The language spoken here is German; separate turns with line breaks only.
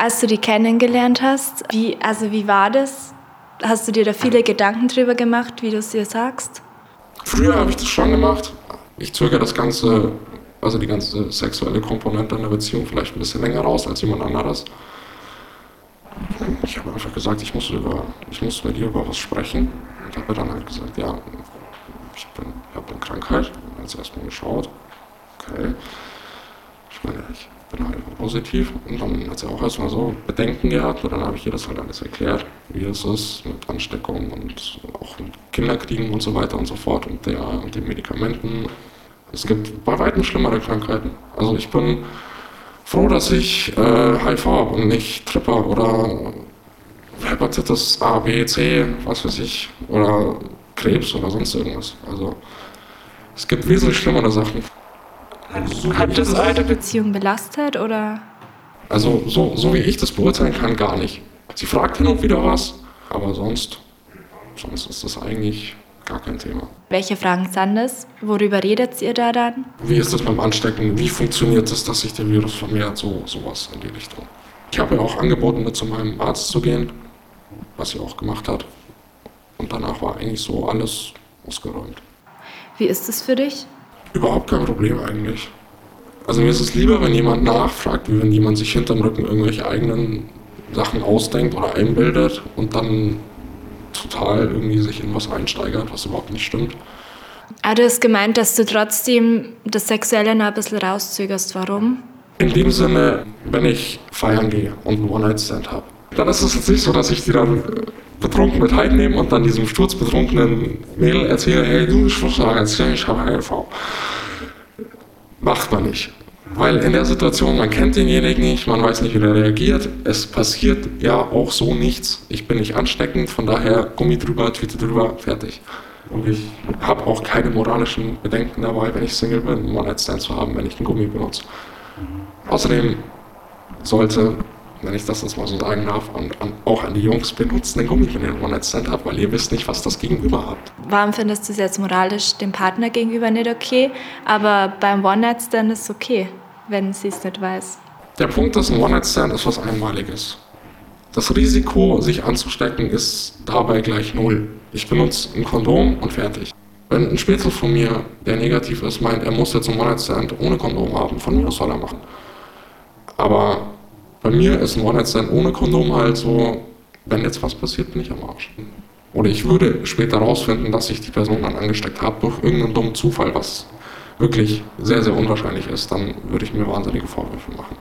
Als du die kennengelernt hast, wie, also wie war das? Hast du dir da viele Gedanken drüber gemacht, wie du es dir sagst?
Früher habe ich das schon gemacht. Ich zögere das Ganze, also die ganze sexuelle Komponente in der Beziehung vielleicht ein bisschen länger raus als jemand anderes. Ich habe einfach gesagt, ich muss, über, ich muss mit dir über was sprechen. Und habe dann halt gesagt, ja, ich, ich habe eine Krankheit. Hat sie erstmal geschaut. Okay. Ich meine, ich bin halt positiv. Und dann hat sie auch erstmal so Bedenken gehabt. Und dann habe ich ihr das halt alles erklärt, wie es ist mit Ansteckung und auch mit Kinderkriegen und so weiter und so fort und, der, und den Medikamenten. Es gibt bei weitem schlimmere Krankheiten. Also ich bin froh, dass ich äh, HIV habe und nicht Tripper oder Hepatitis A, B, C, was weiß ich, oder Krebs oder sonst irgendwas. Also es gibt wesentlich schlimmere Sachen.
Hat das eure Beziehung belastet oder?
Also so, so wie ich das beurteilen kann, gar nicht. Sie fragt hin und wieder was, aber sonst, sonst ist das eigentlich gar kein Thema.
Welche Fragen sind das? Worüber redet ihr da dann?
Wie ist das beim Anstecken? Wie funktioniert es, dass sich der Virus vermehrt? So sowas in die Richtung. Ich habe ja auch angeboten, mit zu meinem Arzt zu gehen, was sie auch gemacht hat. Und danach war eigentlich so alles ausgeräumt.
Wie ist es für dich?
Überhaupt kein Problem eigentlich. Also mir ist es lieber, wenn jemand nachfragt, wie wenn jemand sich hinterm Rücken irgendwelche eigenen Sachen ausdenkt oder einbildet und dann total irgendwie sich in was einsteigert, was überhaupt nicht stimmt.
Aber ah, du hast gemeint, dass du trotzdem das Sexuelle noch ein bisschen rauszögerst. Warum?
In dem Sinne, wenn ich feiern gehe und einen One-Night-Stand habe, dann ist es jetzt nicht so, dass ich die dann betrunken mit heimnehme und dann diesem sturzbetrunkenen Mädel erzähle, hey du, ich muss sagen, ich habe HIV. Macht man nicht. Weil in der Situation, man kennt denjenigen nicht, man weiß nicht, wie der reagiert. Es passiert ja auch so nichts. Ich bin nicht ansteckend, von daher Gummi drüber, Tüte drüber, fertig. Und ich habe auch keine moralischen Bedenken dabei, wenn ich Single bin, einen One-Night-Stand zu haben, wenn ich einen Gummi benutze. Außerdem sollte wenn ich das jetzt mal so sagen darf, und, und auch an die Jungs, benutzt den Gummi, wenn ihr ein One-Night-Stand habt, weil ihr wisst nicht, was das Gegenüber habt.
Warum findest du es jetzt moralisch dem Partner gegenüber nicht okay, aber beim One-Night-Stand ist es okay, wenn sie es nicht weiß?
Der Punkt ist, ein One-Night-Stand ist was Einmaliges. Das Risiko, sich anzustecken, ist dabei gleich null. Ich benutze ein Kondom und fertig. Wenn ein Spätzle von mir, der negativ ist, meint, er muss jetzt ein One-Night-Stand ohne Kondom haben, von mir aus soll er machen. Aber bei mir ist ein One-Night-Stand ohne Kondom halt so, wenn jetzt was passiert, bin ich am Arsch. Oder ich würde später rausfinden, dass ich die Person dann angesteckt habe durch irgendeinen dummen Zufall, was wirklich sehr, sehr unwahrscheinlich ist, dann würde ich mir wahnsinnige Vorwürfe machen.